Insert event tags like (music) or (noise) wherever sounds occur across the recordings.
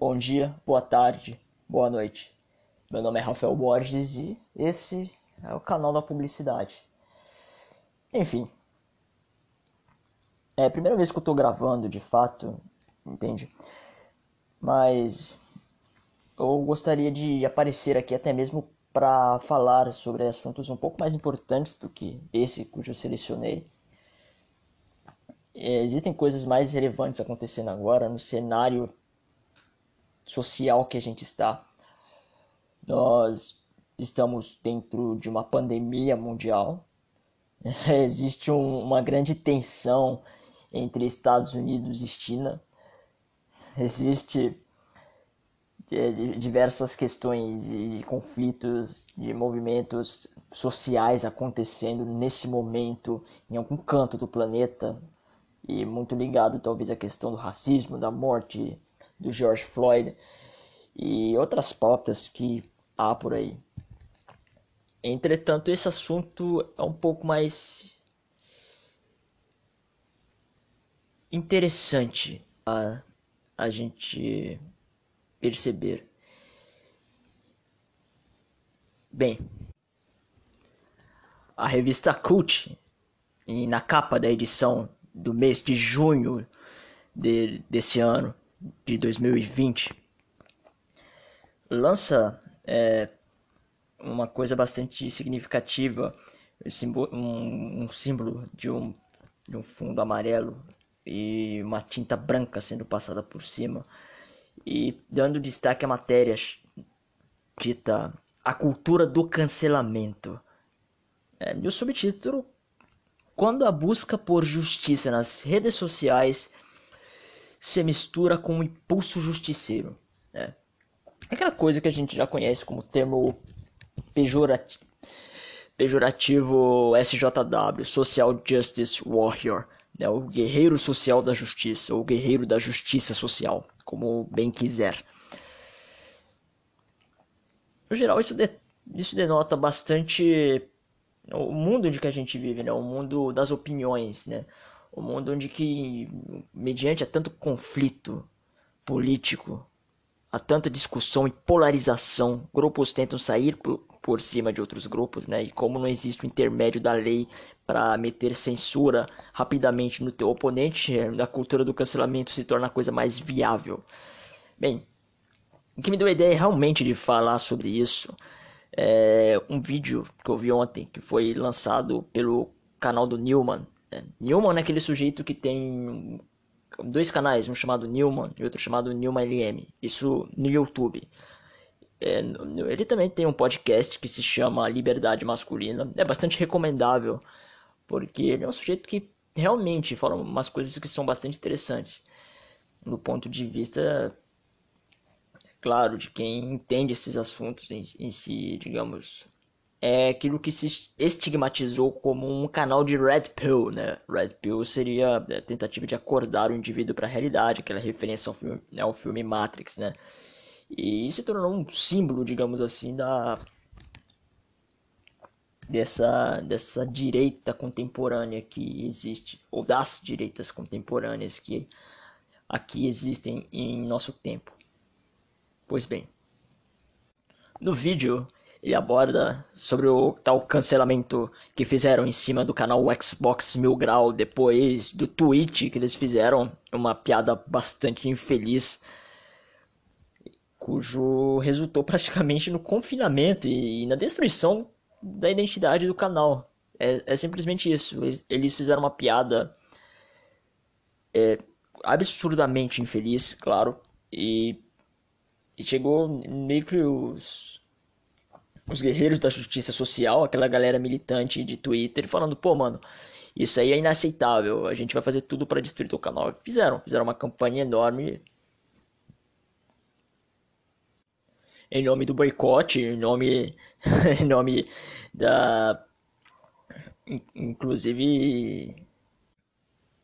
bom dia, boa tarde, boa noite. Meu nome é Rafael Borges e esse é o canal da publicidade. Enfim, é a primeira vez que eu tô gravando de fato, entende? Mas eu gostaria de aparecer aqui até mesmo para falar sobre assuntos um pouco mais importantes do que esse cujo eu selecionei. É, existem coisas mais relevantes acontecendo agora no cenário social que a gente está. Nós estamos dentro de uma pandemia mundial. (laughs) Existe um, uma grande tensão entre Estados Unidos e China. Existe é, diversas questões de conflitos, de movimentos sociais acontecendo nesse momento em algum canto do planeta e muito ligado talvez à questão do racismo, da morte do George Floyd e outras pautas que há por aí. Entretanto, esse assunto é um pouco mais interessante a, a gente perceber. Bem, a revista Cult, na capa da edição do mês de junho de, desse ano, de 2020, lança é, uma coisa bastante significativa, um, símbolo de um, de um fundo amarelo e uma tinta branca sendo passada por cima e dando destaque a matérias dita A Cultura do Cancelamento. É, e o subtítulo Quando a busca por justiça nas redes sociais se mistura com um impulso justiceiro. Né? Aquela coisa que a gente já conhece como termo pejorativo, pejorativo SJW, Social Justice Warrior, né? o guerreiro social da justiça, ou guerreiro da justiça social, como bem quiser. No geral, isso, de, isso denota bastante o mundo em que a gente vive, né? o mundo das opiniões, né? O mundo onde que, mediante a tanto conflito político, a tanta discussão e polarização, grupos tentam sair por, por cima de outros grupos, né? E como não existe o intermédio da lei para meter censura rapidamente no teu oponente, a cultura do cancelamento se torna a coisa mais viável. Bem, o que me deu a ideia realmente de falar sobre isso é um vídeo que eu vi ontem, que foi lançado pelo canal do Newman, é, Newman é aquele sujeito que tem dois canais, um chamado Newman e outro chamado Newman LM. Isso no YouTube. É, ele também tem um podcast que se chama Liberdade Masculina. É bastante recomendável, porque ele é um sujeito que realmente fala umas coisas que são bastante interessantes. No ponto de vista, claro, de quem entende esses assuntos em, em si, digamos, é aquilo que se estigmatizou como um canal de Red Pill, né? Red Pill seria a tentativa de acordar o indivíduo para a realidade, aquela referência ao filme, né, ao filme Matrix, né? E se tornou um símbolo, digamos assim, da dessa dessa direita contemporânea que existe ou das direitas contemporâneas que aqui existem em nosso tempo. Pois bem, no vídeo ele aborda sobre o tal cancelamento que fizeram em cima do canal Xbox Mil Grau depois do tweet que eles fizeram, uma piada bastante infeliz, cujo resultou praticamente no confinamento e, na destruição da identidade do canal. É, é simplesmente isso. Eles, eles, fizeram uma piada é, absurdamente infeliz, claro, e, e chegou meio que os os guerreiros da justiça social, aquela galera militante de Twitter, falando, pô, mano, isso aí é inaceitável, a gente vai fazer tudo para destruir teu canal. Fizeram, fizeram uma campanha enorme em nome do boicote, em nome, (laughs) em nome da, inclusive,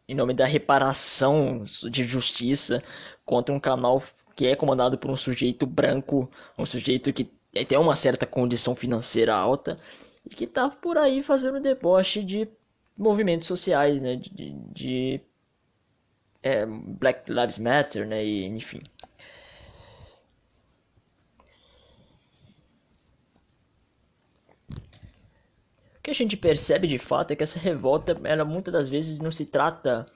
em nome da reparação de justiça contra um canal que é comandado por um sujeito branco, um sujeito que é, tem uma certa condição financeira alta e que tá por aí fazendo deboche de movimentos sociais, né? De, de, de é, Black Lives Matter, né? E, enfim. O que a gente percebe de fato é que essa revolta, ela muitas das vezes não se trata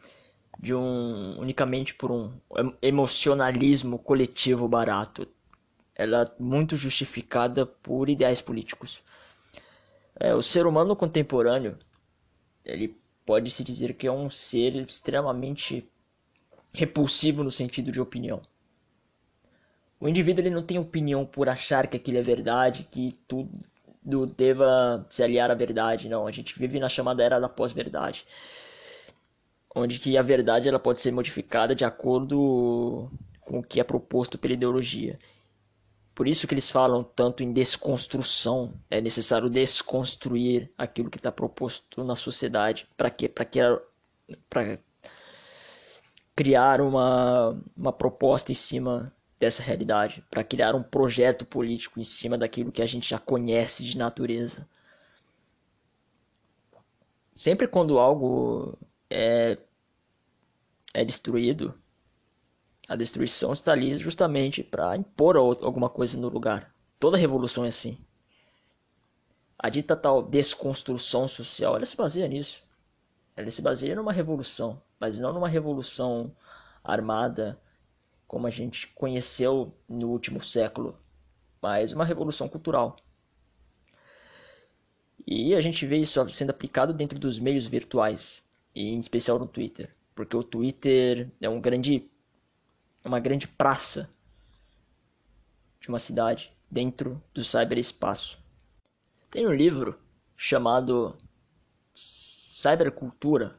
de um unicamente por um emocionalismo coletivo barato ela é muito justificada por ideais políticos. É, o ser humano contemporâneo, ele pode se dizer que é um ser extremamente repulsivo no sentido de opinião. O indivíduo ele não tem opinião por achar que aquilo é verdade, que tudo deva se aliar à verdade, não. A gente vive na chamada era da pós-verdade, onde que a verdade ela pode ser modificada de acordo com o que é proposto pela ideologia. Por isso que eles falam tanto em desconstrução. É necessário desconstruir aquilo que está proposto na sociedade. Para quê? Para para criar uma, uma proposta em cima dessa realidade, para criar um projeto político em cima daquilo que a gente já conhece de natureza. Sempre quando algo é, é destruído, a destruição está ali justamente para impor alguma coisa no lugar. Toda revolução é assim. A dita tal desconstrução social, ela se baseia nisso. Ela se baseia numa revolução, mas não numa revolução armada como a gente conheceu no último século, mas uma revolução cultural. E a gente vê isso sendo aplicado dentro dos meios virtuais, e em especial no Twitter, porque o Twitter é um grande uma grande praça de uma cidade dentro do cyberespaço. Tem um livro chamado Cybercultura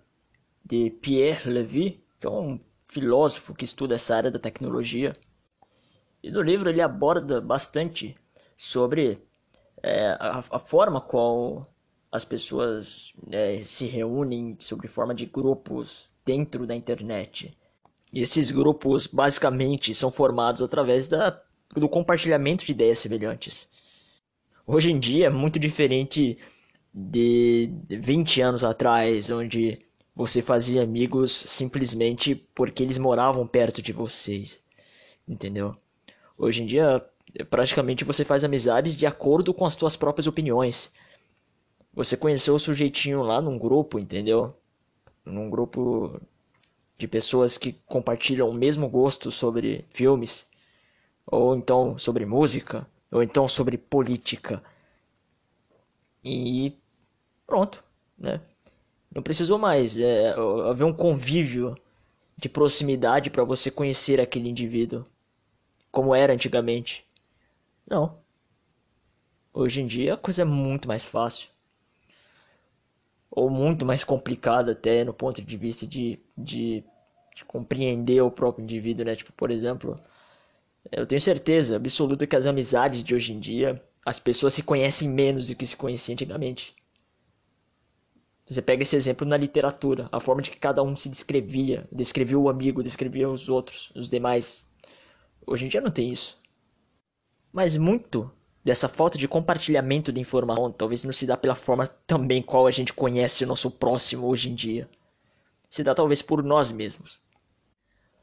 de Pierre Levy, que é um filósofo que estuda essa área da tecnologia. E no livro ele aborda bastante sobre é, a, a, forma qual as pessoas é, se reúnem sobre forma de grupos dentro da internet. E esses grupos basicamente são formados através da, do compartilhamento de ideias semelhantes. Hoje em dia é muito diferente de 20 anos atrás, onde você fazia amigos simplesmente porque eles moravam perto de vocês. Entendeu? Hoje em dia, praticamente você faz amizades de acordo com as suas próprias opiniões. Você conheceu o sujeitinho lá num grupo, entendeu? Num grupo de pessoas que compartilham o mesmo gosto sobre filmes, ou então sobre música, ou então sobre política. E pronto, né? Não precisou mais é, haver um convívio de proximidade para você conhecer aquele indivíduo, como era antigamente. Não. Hoje em dia a coisa é muito mais fácil. Ou muito mais complicada até no ponto de vista de, de, de compreender o próprio indivíduo, né? Tipo, por exemplo, eu tenho certeza absoluta que as amizades de hoje em dia, as pessoas se conhecem menos do que se conheciam antigamente. Você pega esse exemplo na literatura, a forma de que cada um se descrevia, descrevia o amigo, descrevia os outros, os demais. Hoje em dia não tem isso. Mas muito dessa falta de compartilhamento de informação talvez não se dá pela forma também qual a gente conhece o nosso próximo hoje em dia. Se dá talvez por nós mesmos.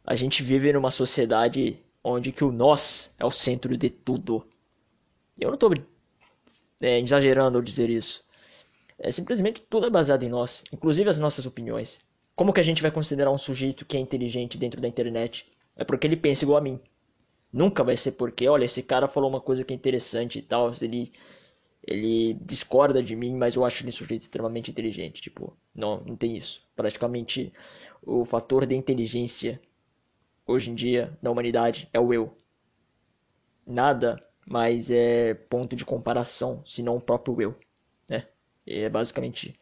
A gente vive numa sociedade onde que o nós é o centro de tudo. Eu não estou é, exagerando ao dizer isso. É simplesmente tudo é baseado em nós, inclusive as nossas opiniões. Como que a gente vai considerar um sujeito que é inteligente dentro da internet? É porque ele pensa igual a mim. Nunca vai ser porque, olha, esse cara falou uma coisa que é interessante e tal, ele ele discorda de mim, mas eu acho ele um sujeito extremamente inteligente, tipo, não, não tem isso. Praticamente o fator de inteligência hoje em dia na humanidade é o eu. Nada mais é ponto de comparação, senão o próprio eu. É basicamente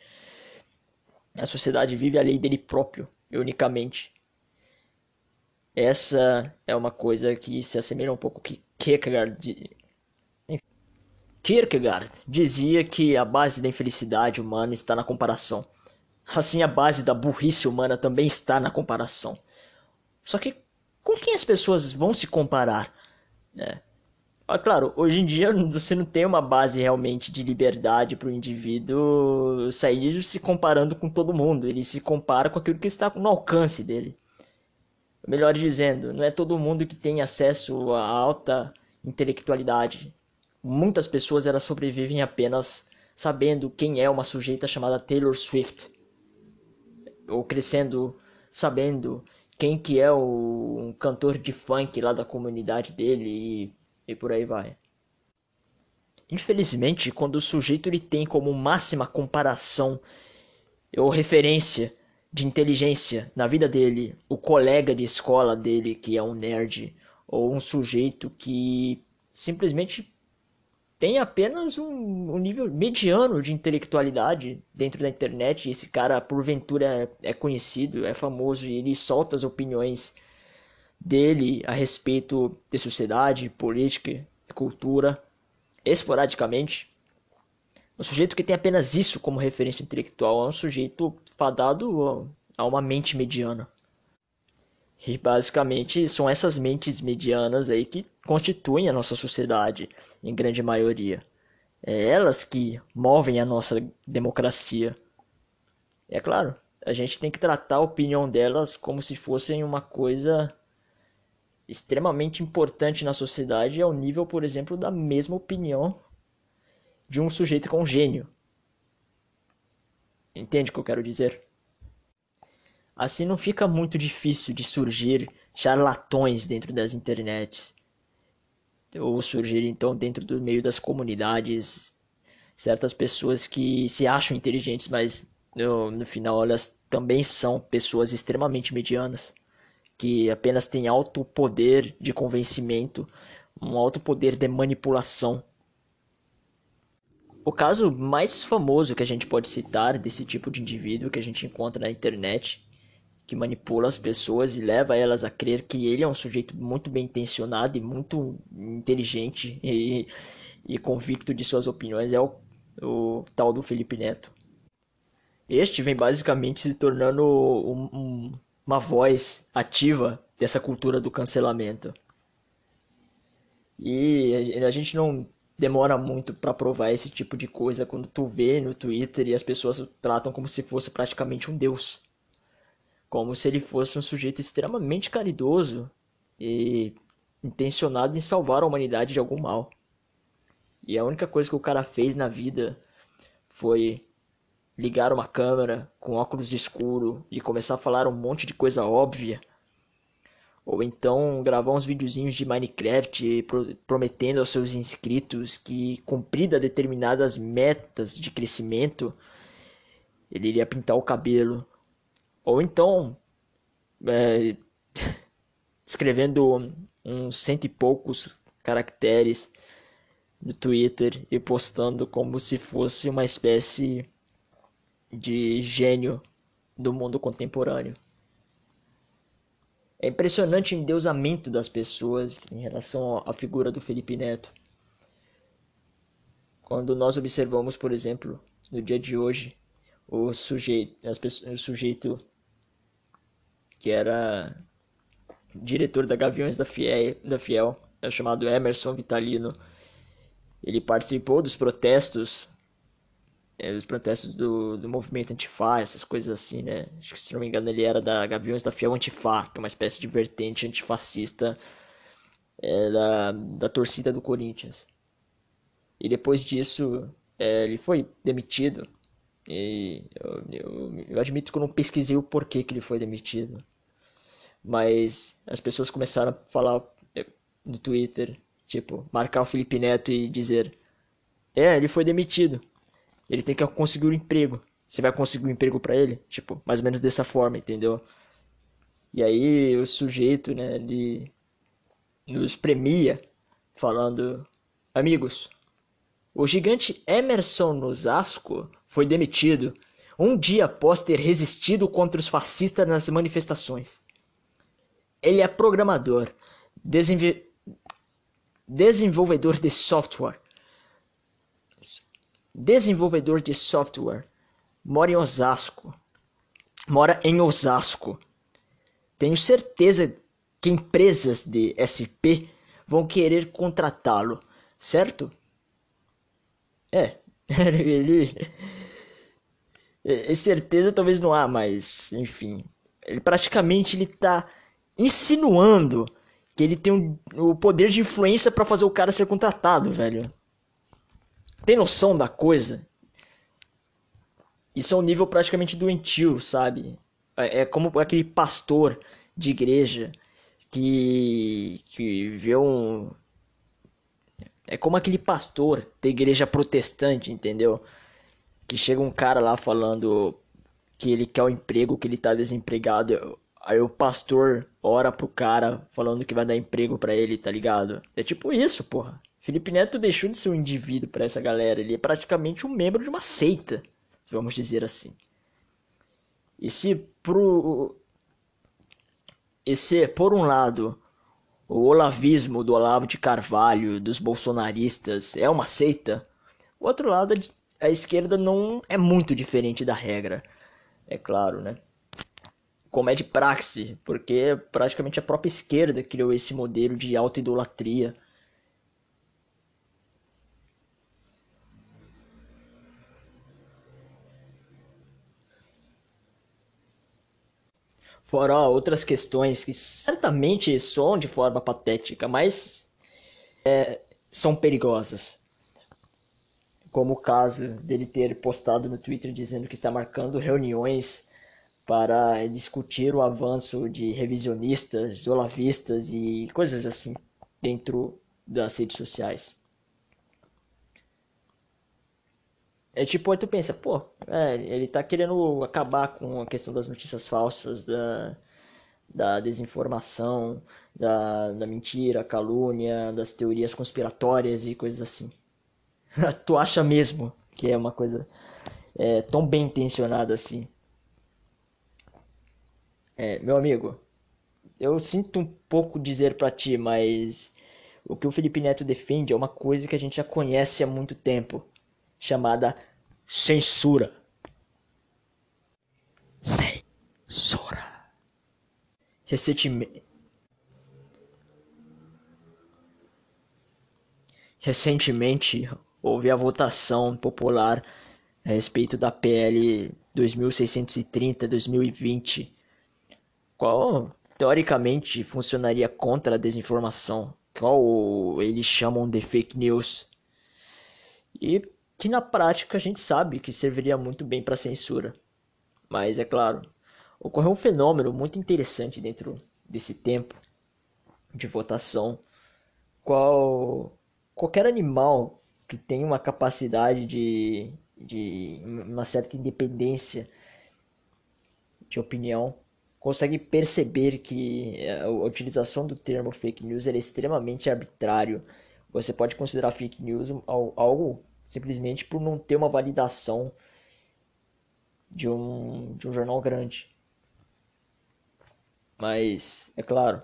a sociedade vive a lei dele próprio, unicamente. Essa é uma coisa que se assemelha um pouco que Kierkegaard Kierkegaard dizia que a base da infelicidade humana está na comparação. Assim, a base da burrice humana também está na comparação. Só que com quem as pessoas vão se comparar? Né? Ah, claro, hoje em dia você não tem uma base realmente de liberdade para o indivíduo sair se comparando com todo mundo. Ele se compara com aquilo que está no alcance dele. Melhor dizendo, não é todo mundo que tem acesso a alta intelectualidade. Muitas pessoas elas sobrevivem apenas sabendo quem é uma sujeita chamada Taylor Swift. Ou crescendo sabendo quem que é o um cantor de funk lá da comunidade dele e, e por aí vai. Infelizmente, quando o sujeito ele tem como máxima comparação ou referência de inteligência na vida dele o colega de escola dele que é um nerd ou um sujeito que simplesmente tem apenas um, um, nível mediano de intelectualidade dentro da internet. Esse cara, porventura, é, é conhecido, é famoso e ele solta as opiniões dele a respeito de sociedade, política e cultura esporadicamente. Um sujeito que tem apenas isso como referência intelectual é um sujeito fadado a uma mente mediana. E basicamente são essas mentes medianas aí que constituem a nossa sociedade, em grande maioria. É elas que movem a nossa democracia. É claro, a gente tem que tratar a opinião delas como se fossem uma coisa extremamente importante na sociedade ao nível, por exemplo, da mesma opinião de um sujeito com gênio. Entende o que eu quero dizer? Assim não fica muito difícil de surgir charlatões dentro das internets. Ou surgir então dentro do meio das comunidades certas pessoas que se acham inteligentes, mas no, no final elas também são pessoas extremamente medianas, que apenas têm alto poder de convencimento, um alto poder de manipulação. O caso mais famoso que a gente pode citar desse tipo de indivíduo que a gente encontra na internet que manipula as pessoas e leva elas a crer que ele é um sujeito muito bem intencionado e muito inteligente e, e convicto de suas opiniões é o, o tal do Felipe Neto. Este vem basicamente se tornando um, um, uma voz ativa dessa cultura do cancelamento. E a gente não demora muito para provar esse tipo de coisa quando tu vê no Twitter e as pessoas tratam como se fosse praticamente um deus como se ele fosse um sujeito extremamente caridoso e intencionado em salvar a humanidade de algum mal. E a única coisa que o cara fez na vida foi ligar uma câmera com óculos escuro e começar a falar um monte de coisa óbvia. Ou então gravar uns videozinhos de Minecraft prometendo aos seus inscritos que, cumprida determinadas metas de crescimento, ele iria pintar o cabelo ou então, é, escrevendo uns cento e poucos caracteres no Twitter e postando como se fosse uma espécie de gênio do mundo contemporâneo. É impressionante o endeusamento das pessoas em relação à figura do Felipe Neto. Quando nós observamos, por exemplo, no dia de hoje, o sujeito, pessoas, o sujeito que era diretor da Gaviões da Fiel, da Fiel é chamado Emerson Vitalino. Ele participou dos protestos, é, dos protestos do, do movimento Antifa, essas coisas assim, né? Acho que se não me engano ele era da Gaviões da Fiel Antifa, que é uma espécie de vertente antifascista é, da, da torcida do Corinthians. E depois disso, é, ele foi demitido e eu, eu, eu, admito que eu não pesquisei o porquê que ele foi demitido. Mas as pessoas começaram a falar eh, no Twitter, tipo, marcar o Felipe Neto e dizer: É, ele foi demitido. Ele tem que conseguir um emprego. Você vai conseguir um emprego para ele? Tipo, mais ou menos dessa forma, entendeu? E aí o sujeito, né, ele nos premia falando: Amigos, o gigante Emerson Nosasco foi demitido um dia após ter resistido contra os fascistas nas manifestações. Ele é programador, desenvolvedor de software, desenvolvedor de software, mora em Osasco, mora em Osasco. Tenho certeza que empresas de SP vão querer contratá-lo, certo? É, (laughs) ele é, certeza talvez não há, mas enfim. Ele praticamente ele tá insinuando que ele tem um, o poder de influência para fazer o cara ser contratado, velho. Tem noção da coisa? Isso é um nível praticamente doentio, sabe? É, é como aquele pastor de igreja que, que vê um. É como aquele pastor da igreja protestante, entendeu? Que chega um cara lá falando que ele quer o um emprego, que ele tá desempregado. Aí o pastor ora pro cara falando que vai dar emprego para ele, tá ligado? É tipo isso, porra. Felipe Neto deixou de ser um indivíduo para essa galera, ele é praticamente um membro de uma seita, vamos dizer assim. E se pro e se por um lado o olavismo do Olavo de Carvalho, dos bolsonaristas é uma seita, o outro lado a esquerda não é muito diferente da regra, é claro, né? Como é de praxe, porque praticamente a própria esquerda criou esse modelo de autoidolatria idolatria Fora outras questões que certamente soam de forma patética, mas é, são perigosas. Como o caso dele ter postado no Twitter dizendo que está marcando reuniões para discutir o avanço de revisionistas, olavistas e coisas assim dentro das redes sociais. É tipo, aí tu pensa, pô, é, ele tá querendo acabar com a questão das notícias falsas, da, da desinformação, da, da mentira, calúnia, das teorias conspiratórias e coisas assim. (laughs) tu acha mesmo que é uma coisa é, tão bem intencionada assim? É, meu amigo, eu sinto um pouco dizer para ti, mas o que o Felipe Neto defende é uma coisa que a gente já conhece há muito tempo chamada censura. Censura. Recentemente. Recentemente houve a votação popular a respeito da PL 2630-2020, qual teoricamente funcionaria contra a desinformação, qual eles chamam de fake news. E que na prática a gente sabe que serviria muito bem para censura. Mas é claro, ocorreu um fenômeno muito interessante dentro desse tempo de votação, qual qualquer animal que tem uma capacidade de, de uma certa independência de opinião consegue perceber que a utilização do termo fake news é extremamente arbitrário. Você pode considerar fake news algo simplesmente por não ter uma validação de um, de um jornal grande. Mas, é claro,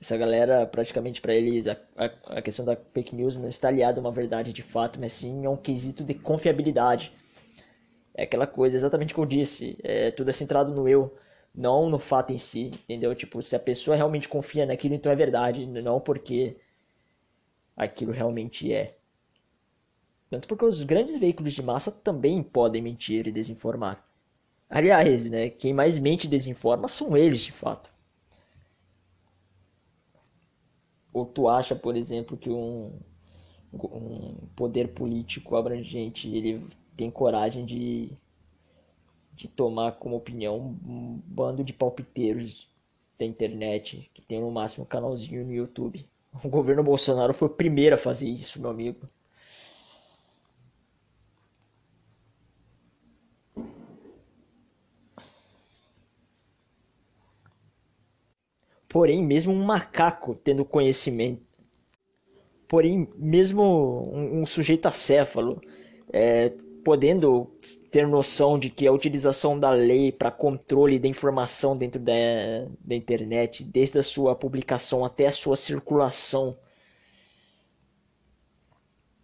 essa galera, praticamente para eles, a, a, a, questão da fake news não está aliada a uma verdade de fato, mas sim a um quesito de confiabilidade. É aquela coisa, exatamente como eu disse, é, tudo é centrado no eu, não no fato em si, entendeu? Tipo, se a pessoa realmente confia naquilo, então é verdade, não porque aquilo realmente é. Tanto porque os grandes veículos de massa também podem mentir e desinformar. Aliás, né, quem mais mente e desinforma são eles, de fato. Ou tu acha, por exemplo, que um, um poder político abrangente ele tem coragem de, de tomar como opinião um bando de palpiteiros da internet que tem no máximo um canalzinho no YouTube? O governo Bolsonaro foi o primeiro a fazer isso, meu amigo. Porém, mesmo um macaco tendo conhecimento, porém, mesmo um, um sujeito acéfalo, é, podendo ter noção de que a utilização da lei para controle da informação dentro da, da internet, desde a sua publicação até a sua circulação,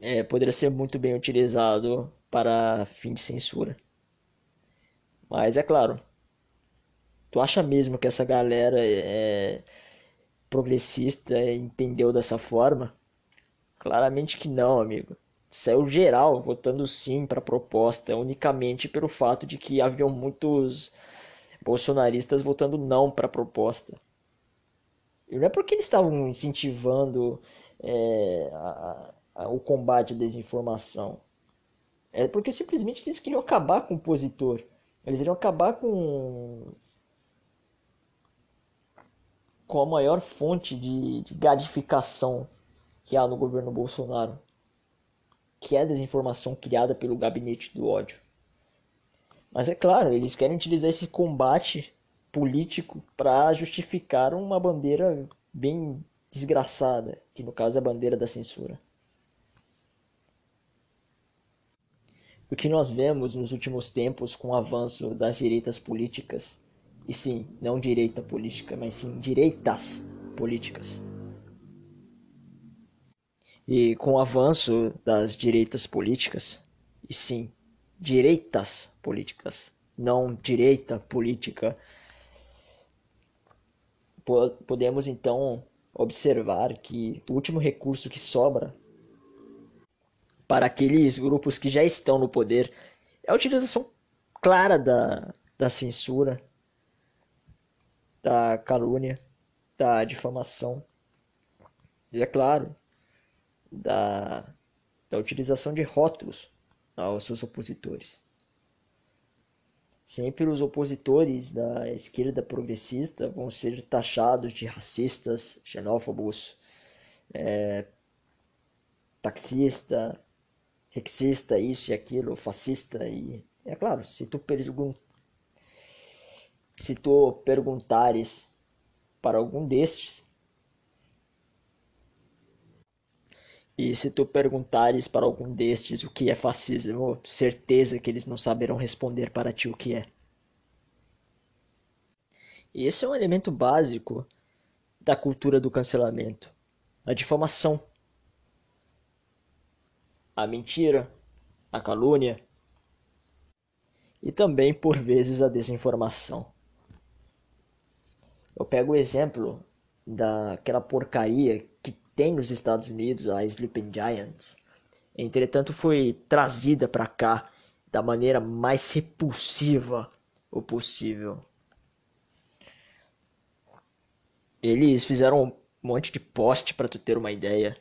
é, poderia ser muito bem utilizado para fim de censura. Mas é claro, Tu acha mesmo que essa galera é progressista entendeu dessa forma? Claramente que não, amigo. Saiu geral votando sim para a proposta, unicamente pelo fato de que haviam muitos bolsonaristas votando não para a proposta. E não é porque eles estavam incentivando é, a, a, o combate à desinformação. É porque simplesmente eles queriam acabar com o opositor. Eles iriam acabar com com a maior fonte de, de gratificação que há no governo Bolsonaro, que é a desinformação criada pelo gabinete do ódio. Mas é claro, eles querem utilizar esse combate político para justificar uma bandeira bem desgraçada, que no caso é a bandeira da censura. O que nós vemos nos últimos tempos com o avanço das direitas políticas, e sim, não direita política, mas sim direitas políticas. E com o avanço das direitas políticas, e sim, direitas políticas, não direita política, podemos então observar que o último recurso que sobra para aqueles grupos que já estão no poder é a utilização clara da, da censura, da calúnia, da difamação e, é claro, da, da utilização de rótulos aos seus opositores. Sempre os opositores da esquerda progressista vão ser taxados de racistas, xenófobos, é, taxista, rexista, isso e aquilo, fascista e é claro, se tu pergun se tu perguntares para algum destes e se tu perguntares para algum destes o que é fascismo, certeza que eles não saberão responder para ti o que é. Esse é um elemento básico da cultura do cancelamento, a difamação a mentira, a calúnia e também, por vezes, a desinformação. Eu pego o exemplo daquela porcaria que tem nos Estados Unidos, a Sleeping Giants. Entretanto, foi trazida para cá da maneira mais repulsiva o possível. Eles fizeram um monte de post para tu ter uma ideia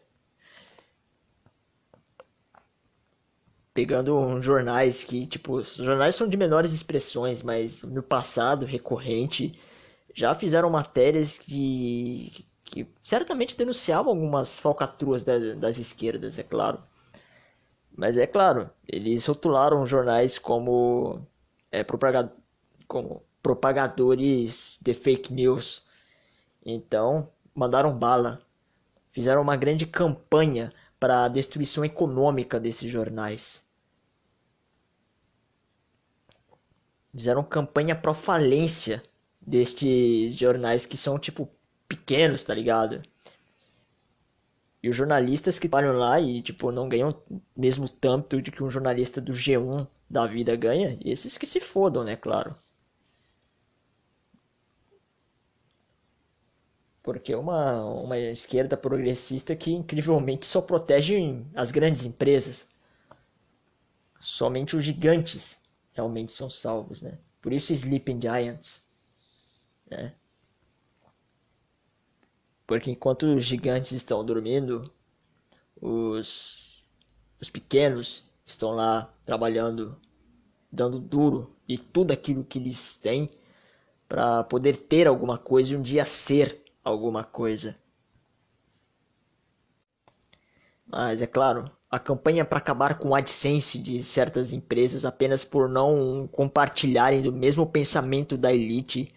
pegando jornais que, tipo, os jornais são de menores expressões, mas no passado, recorrente, já fizeram matérias que, que certamente denunciavam algumas falcatruas das, das esquerdas, é claro. Mas é claro, eles rotularam jornais como, é, como propagadores de fake news. Então, mandaram bala. Fizeram uma grande campanha para a destruição econômica desses jornais. Fizeram campanha pro falência destes jornais que são tipo pequenos, tá ligado? E os jornalistas que trabalham lá e tipo não ganham mesmo tanto de que um jornalista do G1 da vida ganha, esses que se fodam, né, claro. Porque uma, uma esquerda progressista que incrivelmente só protege as grandes empresas. Somente os gigantes realmente são salvos, né? Por isso Sleeping Giants, né? Porque enquanto os gigantes estão dormindo, os, os pequenos estão lá trabalhando, dando duro e tudo aquilo que eles têm para poder ter alguma coisa e um dia ser alguma coisa. Mas é claro, a campanha para acabar com o AdSense de certas empresas apenas por não compartilharem do mesmo pensamento da elite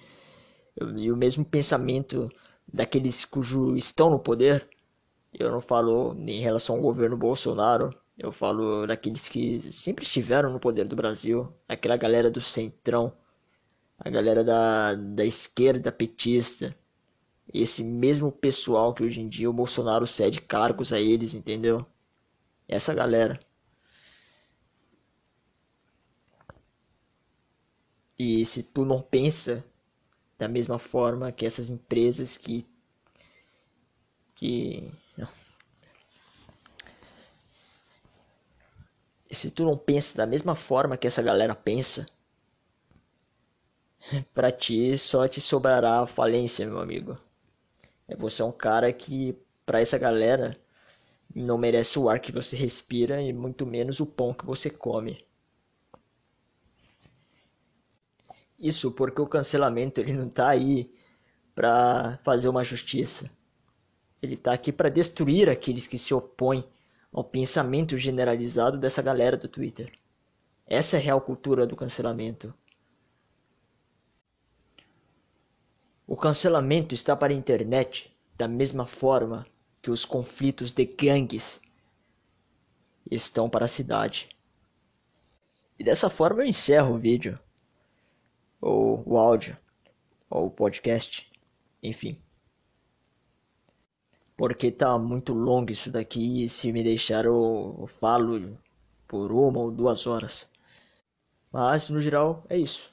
e o mesmo pensamento daqueles cujos estão no poder. Eu não falo em relação ao governo Bolsonaro, eu falo daqueles que sempre estiveram no poder do Brasil, aquela galera do centrão, a galera da, da esquerda petista, esse mesmo pessoal que hoje em dia o Bolsonaro cede cargos a eles, entendeu? Essa galera. E se tu não pensa da mesma forma que essas empresas que que e se tu não pensa da mesma forma que essa galera pensa, (laughs) para ti só te sobrará a falência, meu amigo. É você é um cara que para essa galera não merece o ar que você respira e muito menos o pão que você come. Isso porque o cancelamento ele não está aí para fazer uma justiça. Ele está aqui para destruir aqueles que se opõem ao pensamento generalizado dessa galera do Twitter. Essa é a real cultura do cancelamento. O cancelamento está para a internet da mesma forma que os conflitos de gangues estão para a cidade. E dessa forma eu encerro o vídeo, ou o áudio, ou o podcast, enfim. Porque tá muito longo isso daqui e se me deixar eu falo por uma ou duas horas. Mas no geral é isso.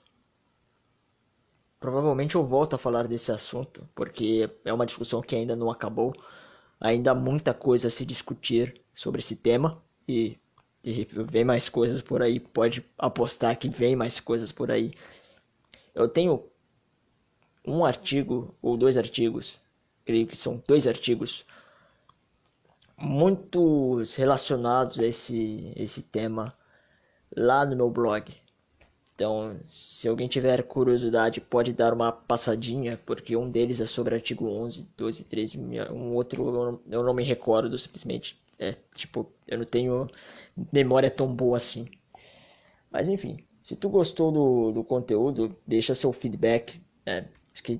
Provavelmente eu volto a falar desse assunto, porque é uma discussão que ainda não acabou. Ainda há muita coisa a se discutir sobre esse tema e, e vem mais coisas por aí. Pode apostar que vem mais coisas por aí. Eu tenho um artigo ou dois artigos, creio que são dois artigos muito relacionados a esse, esse tema lá no meu blog. Então, se alguém tiver curiosidade, pode dar uma passadinha, porque um deles é sobre artigo 11, 12, 13, um outro eu não, eu não me recordo, simplesmente. É, tipo, eu não tenho memória tão boa assim. Mas enfim, se tu gostou do, do conteúdo, deixa seu feedback. É, que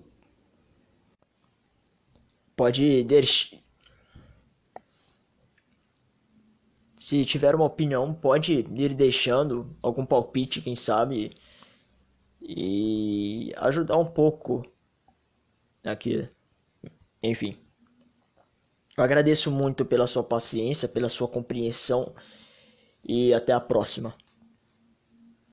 pode deixar Se tiver uma opinião, pode ir deixando algum palpite, quem sabe, e ajudar um pouco aqui. Enfim. Eu agradeço muito pela sua paciência, pela sua compreensão e até a próxima.